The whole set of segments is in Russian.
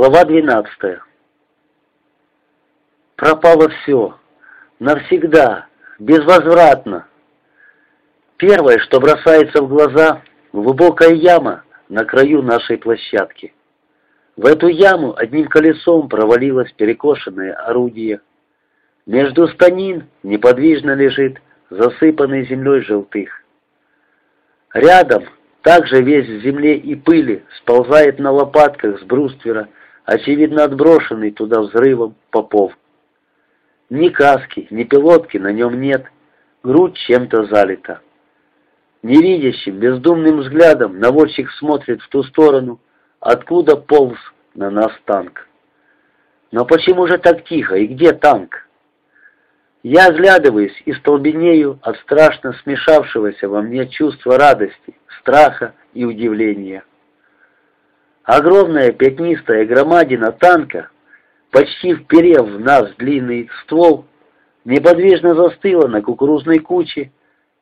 Глава 12. Пропало все. Навсегда. Безвозвратно. Первое, что бросается в глаза, глубокая яма на краю нашей площадки. В эту яму одним колесом провалилось перекошенное орудие. Между станин неподвижно лежит засыпанный землей желтых. Рядом, также весь в земле и пыли, сползает на лопатках с бруствера очевидно отброшенный туда взрывом Попов. Ни каски, ни пилотки на нем нет, грудь чем-то залита. Невидящим, бездумным взглядом наводчик смотрит в ту сторону, откуда полз на нас танк. Но почему же так тихо, и где танк? Я оглядываюсь и столбенею от страшно смешавшегося во мне чувства радости, страха и удивления. Огромная пятнистая громадина танка, почти вперев в нас длинный ствол, неподвижно застыла на кукурузной куче,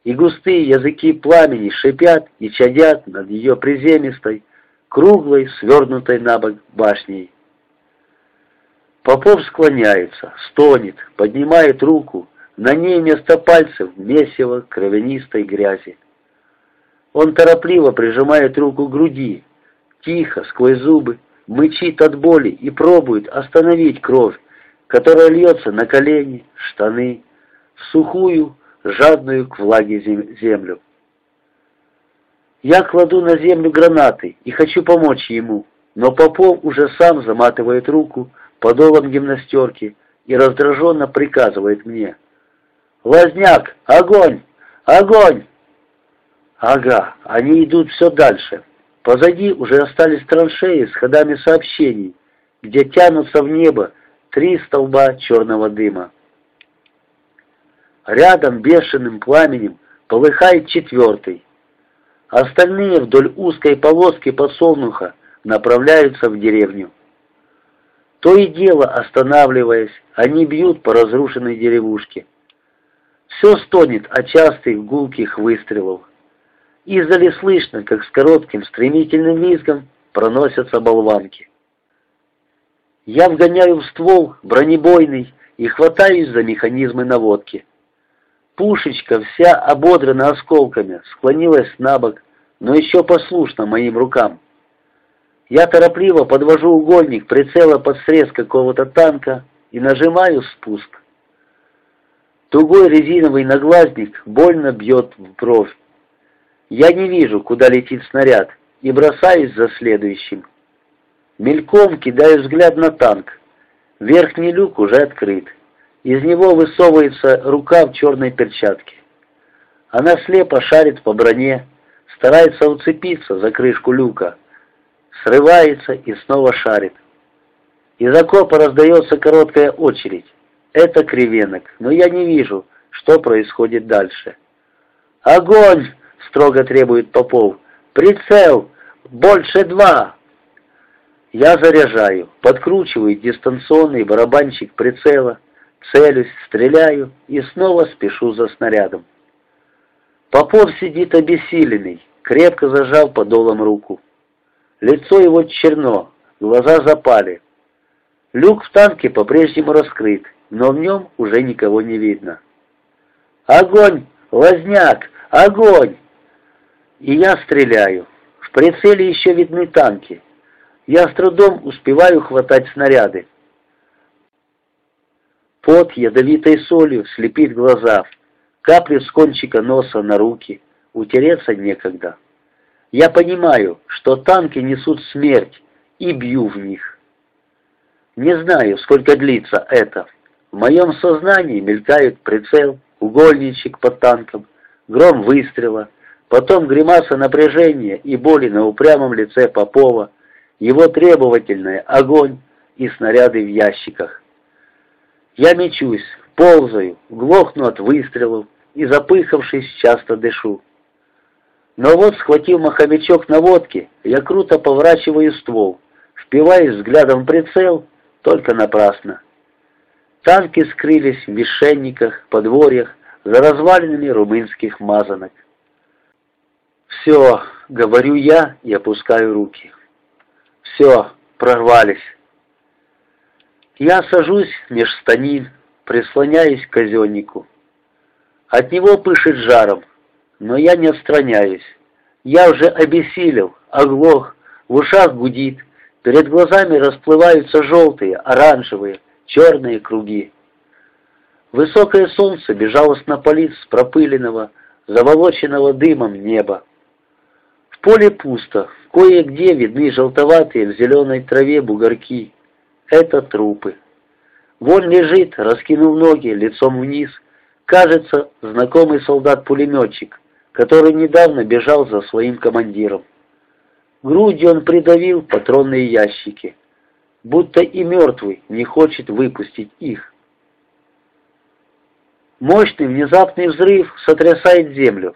и густые языки пламени шипят и чадят над ее приземистой, круглой, свернутой на бок башней. Попов склоняется, стонет, поднимает руку, на ней вместо пальцев месиво кровянистой грязи. Он торопливо прижимает руку к груди, тихо, сквозь зубы, мычит от боли и пробует остановить кровь, которая льется на колени, штаны, сухую, жадную к влаге землю. Я кладу на землю гранаты и хочу помочь ему, но Попов уже сам заматывает руку подолом гимнастерки и раздраженно приказывает мне. «Лазняк! Огонь! Огонь!» Ага, они идут все дальше. Позади уже остались траншеи с ходами сообщений, где тянутся в небо три столба черного дыма. Рядом бешеным пламенем полыхает четвертый. Остальные вдоль узкой полоски подсолнуха направляются в деревню. То и дело, останавливаясь, они бьют по разрушенной деревушке. Все стонет от частых гулких выстрелов. Издали слышно, как с коротким стремительным визгом проносятся болванки. Я вгоняю в ствол бронебойный и хватаюсь за механизмы наводки. Пушечка, вся ободрана осколками, склонилась на бок, но еще послушна моим рукам. Я торопливо подвожу угольник прицела под срез какого-то танка и нажимаю спуск. Тугой резиновый наглазник больно бьет в бровь. Я не вижу, куда летит снаряд, и бросаюсь за следующим. Мельком кидаю взгляд на танк. Верхний люк уже открыт. Из него высовывается рука в черной перчатке. Она слепо шарит по броне, старается уцепиться за крышку люка, срывается и снова шарит. Из окопа раздается короткая очередь. Это кривенок, но я не вижу, что происходит дальше. «Огонь!» — строго требует Попов. «Прицел! Больше два!» Я заряжаю, подкручиваю дистанционный барабанчик прицела, целюсь, стреляю и снова спешу за снарядом. Попов сидит обессиленный, крепко зажал подолом руку. Лицо его черно, глаза запали. Люк в танке по-прежнему раскрыт, но в нем уже никого не видно. «Огонь! Лазняк! Огонь!» И я стреляю. В прицеле еще видны танки. Я с трудом успеваю хватать снаряды. Пот ядовитой солью слепит глаза. Капли с кончика носа на руки. Утереться некогда. Я понимаю, что танки несут смерть, и бью в них. Не знаю, сколько длится это. В моем сознании мелькают прицел, угольничек под танком, гром выстрела, Потом гримаса напряжения и боли на упрямом лице Попова, его требовательный огонь и снаряды в ящиках. Я мечусь, ползаю, глохну от выстрелов и, запыхавшись, часто дышу. Но вот, схватив маховичок наводки, я круто поворачиваю ствол, впиваясь взглядом в прицел, только напрасно. Танки скрылись в вишенниках, подворьях, за развалинами румынских мазанок. «Все», — говорю я и опускаю руки. «Все, прорвались. Я сажусь меж станин, прислоняюсь к казеннику. От него пышет жаром, но я не отстраняюсь. Я уже обессилел, оглох, в ушах гудит, перед глазами расплываются желтые, оранжевые, черные круги. Высокое солнце безжалостно палит с пропыленного, заволоченного дымом неба. Поле пусто, кое-где видны желтоватые в зеленой траве бугорки. Это трупы. Вон лежит, раскинув ноги, лицом вниз, кажется, знакомый солдат-пулеметчик, который недавно бежал за своим командиром. Грудью он придавил патронные ящики, будто и мертвый не хочет выпустить их. Мощный внезапный взрыв сотрясает землю.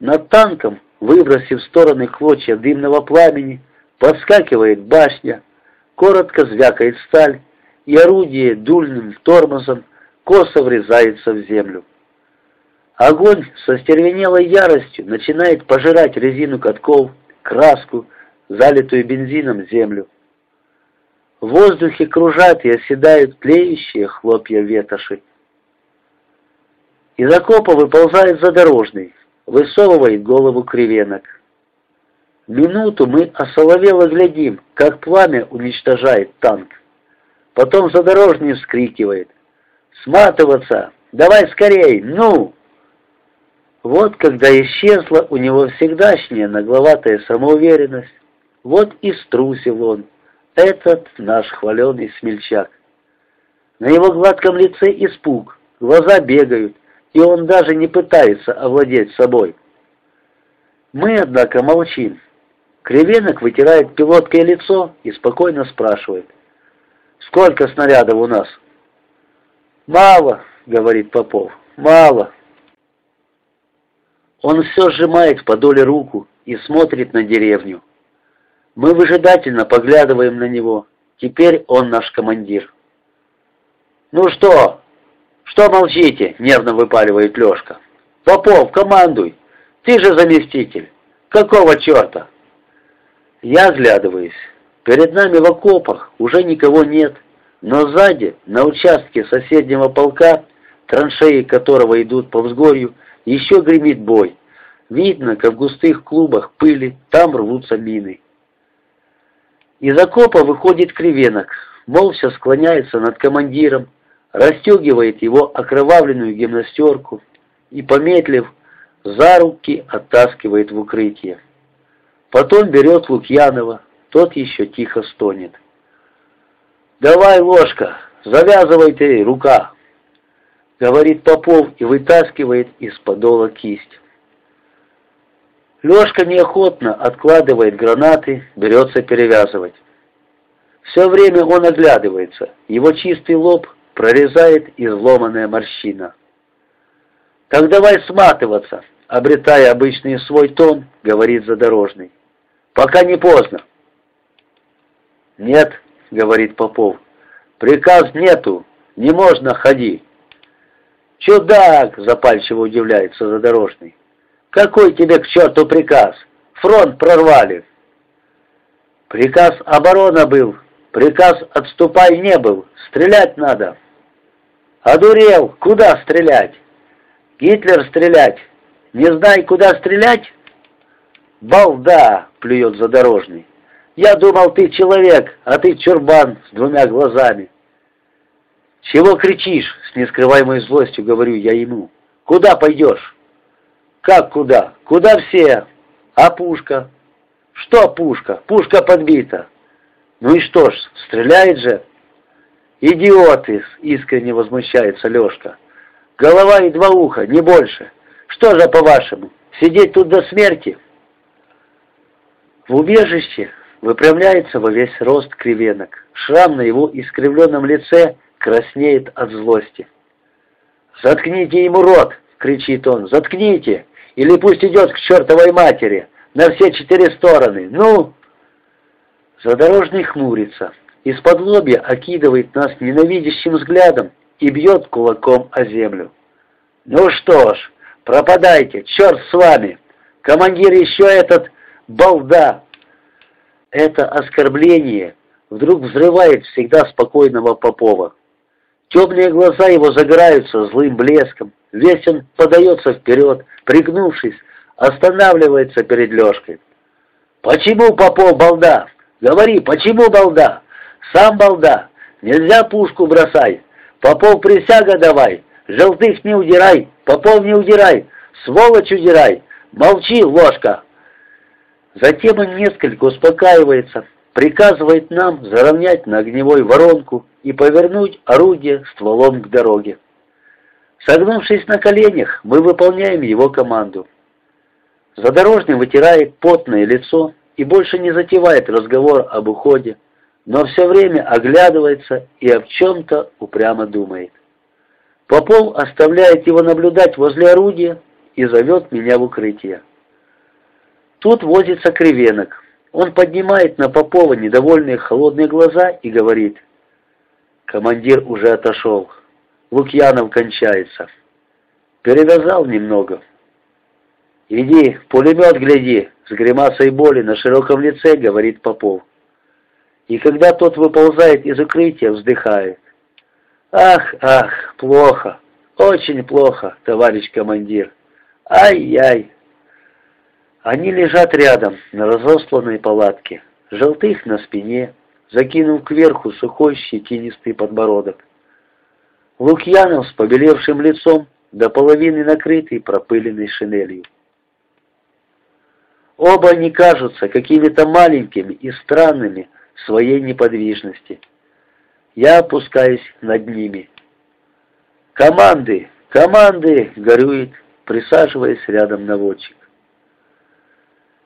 Над танком, выбросив в стороны клочья дымного пламени, подскакивает башня, коротко звякает сталь, и орудие дульным тормозом косо врезается в землю. Огонь со стервенелой яростью начинает пожирать резину катков, краску, залитую бензином землю. В воздухе кружат и оседают тлеющие хлопья ветоши. Из окопа выползает задорожный, высовывает голову кривенок. Минуту мы осоловело глядим, как пламя уничтожает танк. Потом задорожный вскрикивает. «Сматываться! Давай скорей! Ну!» Вот когда исчезла у него всегдашняя нагловатая самоуверенность, вот и струсил он, этот наш хваленый смельчак. На его гладком лице испуг, глаза бегают, и он даже не пытается овладеть собой. Мы, однако, молчим. Кривенок вытирает пилоткой лицо и спокойно спрашивает. «Сколько снарядов у нас?» «Мало», — говорит Попов, — «мало». Он все сжимает в подоле руку и смотрит на деревню. Мы выжидательно поглядываем на него. Теперь он наш командир. «Ну что, «Что молчите?» — нервно выпаливает Лешка. «Попов, командуй! Ты же заместитель! Какого черта?» Я оглядываюсь. Перед нами в окопах уже никого нет, но сзади, на участке соседнего полка, траншеи которого идут по взгорью, еще гремит бой. Видно, как в густых клубах пыли там рвутся мины. Из окопа выходит кривенок, молча склоняется над командиром, расстегивает его окровавленную гимнастерку и, помедлив, за руки оттаскивает в укрытие. Потом берет Лукьянова, тот еще тихо стонет. «Давай, ложка, завязывай ты, рука!» Говорит Попов и вытаскивает из подола кисть. Лешка неохотно откладывает гранаты, берется перевязывать. Все время он оглядывается, его чистый лоб прорезает изломанная морщина. «Так давай сматываться», — обретая обычный свой тон, говорит задорожный. «Пока не поздно». «Нет», — говорит Попов, — «приказ нету, не можно ходи». «Чудак!» — запальчиво удивляется задорожный. «Какой тебе к черту приказ? Фронт прорвали!» «Приказ оборона был, приказ отступай не был, стрелять надо!» «Одурел! Куда стрелять? Гитлер стрелять! Не знай, куда стрелять?» «Балда!» — плюет задорожный. «Я думал, ты человек, а ты чурбан с двумя глазами». «Чего кричишь?» — с нескрываемой злостью говорю я ему. «Куда пойдешь?» «Как куда? Куда все? А пушка?» «Что пушка? Пушка подбита». «Ну и что ж, стреляет же». «Идиоты!» — искренне возмущается Лешка. «Голова и два уха, не больше. Что же, по-вашему, сидеть тут до смерти?» В убежище выпрямляется во весь рост кривенок. Шрам на его искривленном лице краснеет от злости. «Заткните ему рот!» — кричит он. «Заткните! Или пусть идет к чертовой матери! На все четыре стороны! Ну!» Задорожный хмурится из-под лобья окидывает нас ненавидящим взглядом и бьет кулаком о землю. «Ну что ж, пропадайте, черт с вами! Командир еще этот балда!» Это оскорбление вдруг взрывает всегда спокойного Попова. Темные глаза его загораются злым блеском, весь он подается вперед, пригнувшись, останавливается перед Лешкой. «Почему Попов балда? Говори, почему балда? Сам балда. Нельзя пушку бросай. Попов присяга давай. Желтых не удирай. Попов не удирай. Сволочь удирай. Молчи, ложка!» Затем он несколько успокаивается, приказывает нам заровнять на огневой воронку и повернуть орудие стволом к дороге. Согнувшись на коленях, мы выполняем его команду. Задорожный вытирает потное лицо и больше не затевает разговор об уходе, но все время оглядывается и о чем-то упрямо думает. Попов оставляет его наблюдать возле орудия и зовет меня в укрытие. Тут возится кривенок. Он поднимает на Попова недовольные холодные глаза и говорит, «Командир уже отошел. Лукьянов кончается. Перевязал немного». «Иди, пулемет гляди!» — с гримасой боли на широком лице говорит Попов. И когда тот выползает из укрытия, вздыхает. «Ах, ах, плохо, очень плохо, товарищ командир. Ай-яй!» Они лежат рядом, на разосланной палатке, желтых на спине, закинув кверху сухой щетинистый подбородок. Лукьянов с побелевшим лицом, до половины накрытый пропыленной шинелью. Оба они кажутся какими-то маленькими и странными своей неподвижности. Я опускаюсь над ними. «Команды! Команды!» — горюет, присаживаясь рядом наводчик.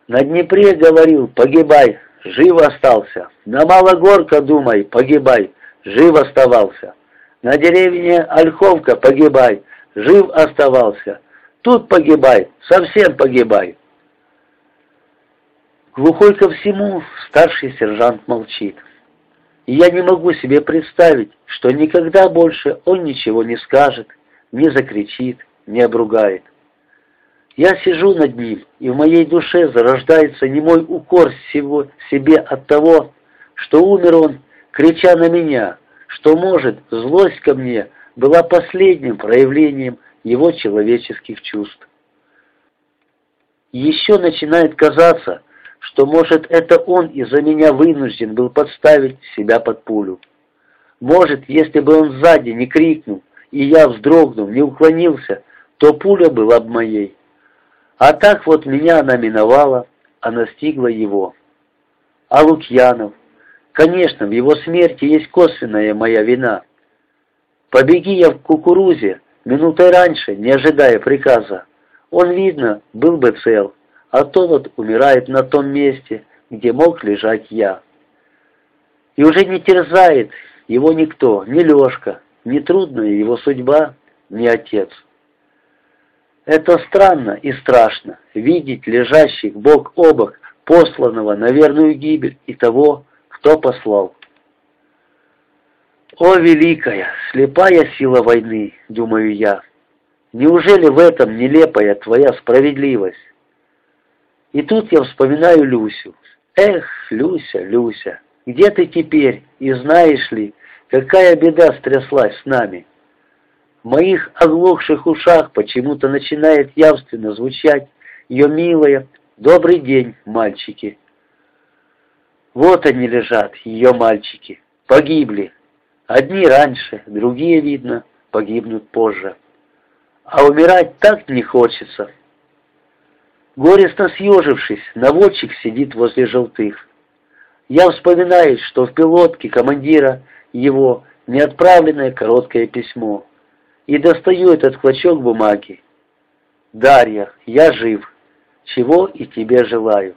На Днепре говорил «погибай», жив остался. На Малогорка думай, погибай, жив оставался. На деревне Ольховка погибай, жив оставался. Тут погибай, совсем погибай. Глухой ко всему, старший сержант молчит. И я не могу себе представить, что никогда больше он ничего не скажет, не закричит, не обругает. Я сижу над ним, и в моей душе зарождается немой укор всего себе от того, что умер он, крича на меня, что, может, злость ко мне была последним проявлением его человеческих чувств. Еще начинает казаться, что, может, это он из-за меня вынужден был подставить себя под пулю. Может, если бы он сзади не крикнул, и я, вздрогнув, не уклонился, то пуля была бы моей. А так вот меня она миновала, а настигла его. А Лукьянов? Конечно, в его смерти есть косвенная моя вина. Побеги я в кукурузе минутой раньше, не ожидая приказа. Он, видно, был бы цел а то вот умирает на том месте, где мог лежать я. И уже не терзает его никто, ни Лешка, ни трудная его судьба, ни отец. Это странно и страшно, видеть лежащих бок о бок посланного на верную гибель и того, кто послал. О, великая, слепая сила войны, думаю я, неужели в этом нелепая твоя справедливость? И тут я вспоминаю Люсю. Эх, Люся, Люся, где ты теперь? И знаешь ли, какая беда стряслась с нами? В моих оглохших ушах почему-то начинает явственно звучать ее милое «Добрый день, мальчики». Вот они лежат, ее мальчики, погибли. Одни раньше, другие, видно, погибнут позже. А умирать так не хочется, Горестно съежившись, наводчик сидит возле желтых. Я вспоминаю, что в пилотке командира его неотправленное короткое письмо, и достаю этот клочок бумаги. «Дарья, я жив, чего и тебе желаю».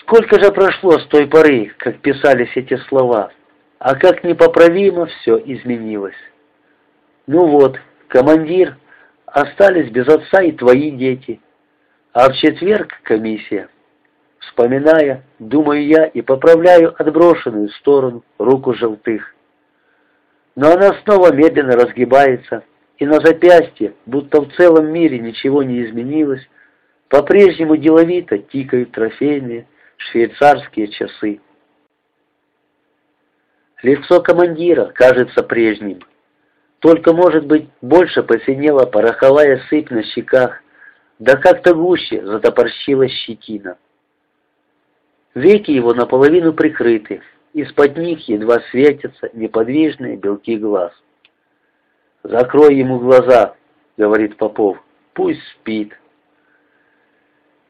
Сколько же прошло с той поры, как писались эти слова, а как непоправимо все изменилось. Ну вот, командир остались без отца и твои дети. А в четверг комиссия. Вспоминая, думаю я и поправляю отброшенную в сторону руку желтых. Но она снова медленно разгибается, и на запястье, будто в целом мире ничего не изменилось, по-прежнему деловито тикают трофейные швейцарские часы. Лицо командира кажется прежним. Только, может быть, больше посинела пороховая сыпь на щеках, да как-то гуще затопорщилась щетина. Веки его наполовину прикрыты, из-под них едва светятся неподвижные белки глаз. «Закрой ему глаза», — говорит Попов, — «пусть спит».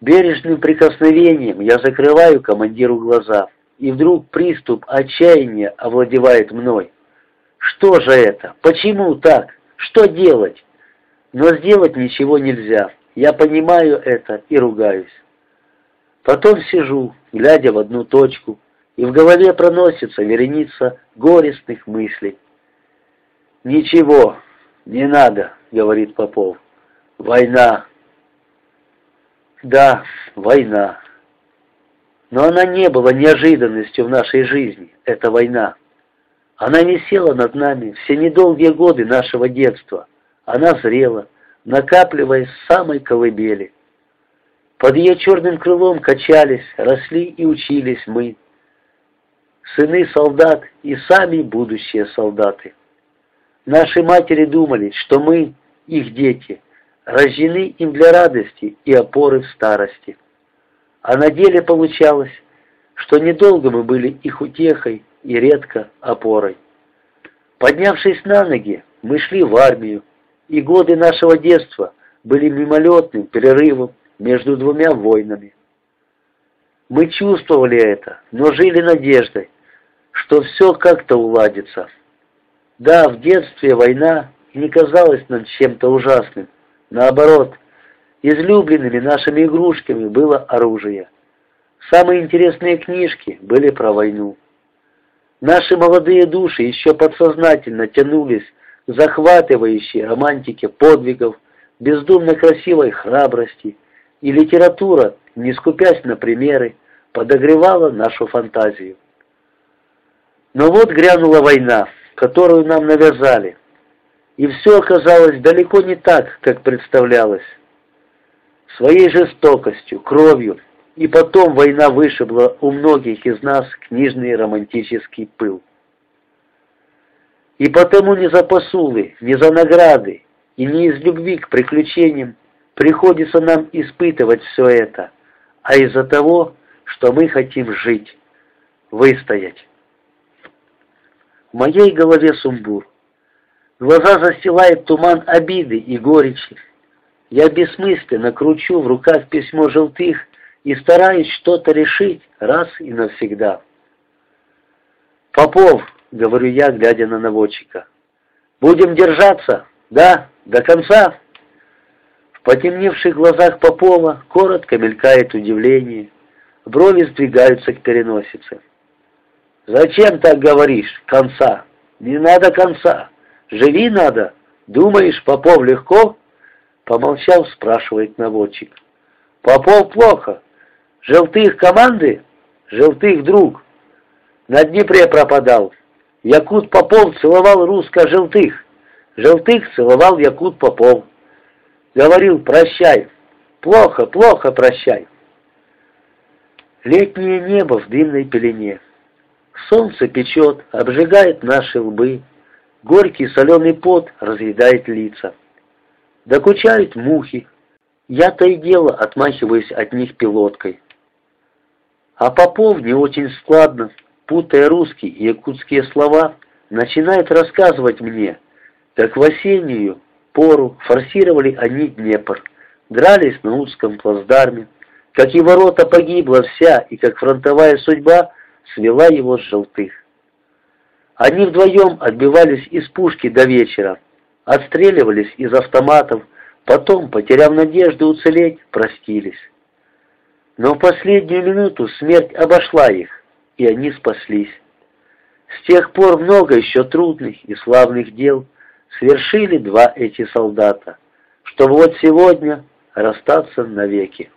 Бережным прикосновением я закрываю командиру глаза, и вдруг приступ отчаяния овладевает мной. Что же это? Почему так? Что делать? Но сделать ничего нельзя. Я понимаю это и ругаюсь. Потом сижу, глядя в одну точку, и в голове проносится вереница горестных мыслей. «Ничего, не надо», — говорит Попов. «Война». Да, война. Но она не была неожиданностью в нашей жизни, эта война. Она висела над нами все недолгие годы нашего детства. Она зрела, накапливаясь с самой колыбели. Под ее черным крылом качались, росли и учились мы. Сыны солдат и сами будущие солдаты. Наши матери думали, что мы, их дети, рождены им для радости и опоры в старости. А на деле получалось, что недолго мы были их утехой и редко опорой. Поднявшись на ноги, мы шли в армию, и годы нашего детства были мимолетным перерывом между двумя войнами. Мы чувствовали это, но жили надеждой, что все как-то уладится. Да, в детстве война не казалась нам чем-то ужасным. Наоборот, излюбленными нашими игрушками было оружие. Самые интересные книжки были про войну. Наши молодые души еще подсознательно тянулись к захватывающей романтике подвигов, бездумно красивой храбрости, и литература, не скупясь на примеры, подогревала нашу фантазию. Но вот грянула война, которую нам навязали, и все оказалось далеко не так, как представлялось. Своей жестокостью, кровью, и потом война вышибла у многих из нас книжный романтический пыл. И потому не за посулы, не за награды и не из любви к приключениям приходится нам испытывать все это, а из-за того, что мы хотим жить, выстоять. В моей голове сумбур. Глаза застилает туман обиды и горечи. Я бессмысленно кручу в руках письмо желтых и стараюсь что-то решить раз и навсегда. «Попов», — говорю я, глядя на наводчика, — «будем держаться, да, до конца?» В потемневших глазах Попова коротко мелькает удивление, брови сдвигаются к переносице. «Зачем так говоришь, конца? Не надо конца, живи надо. Думаешь, Попов легко?» Помолчав, спрашивает наводчик. «Попов плохо, Желтых команды? Желтых друг. На Днепре пропадал. Якут Попов целовал русско-желтых. Желтых целовал Якут Попов. Говорил, прощай. Плохо, плохо прощай. Летнее небо в дымной пелене. Солнце печет, обжигает наши лбы. Горький соленый пот разъедает лица. Докучают мухи. Я то и дело отмахиваюсь от них пилоткой. А Попов не очень складно, путая русские и якутские слова, начинает рассказывать мне, как в осеннюю пору форсировали они Днепр, дрались на узком плацдарме, как и ворота погибла вся, и как фронтовая судьба свела его с желтых. Они вдвоем отбивались из пушки до вечера, отстреливались из автоматов, потом, потеряв надежду уцелеть, простились. Но в последнюю минуту смерть обошла их, и они спаслись. С тех пор много еще трудных и славных дел совершили два эти солдата, чтобы вот сегодня расстаться навеки.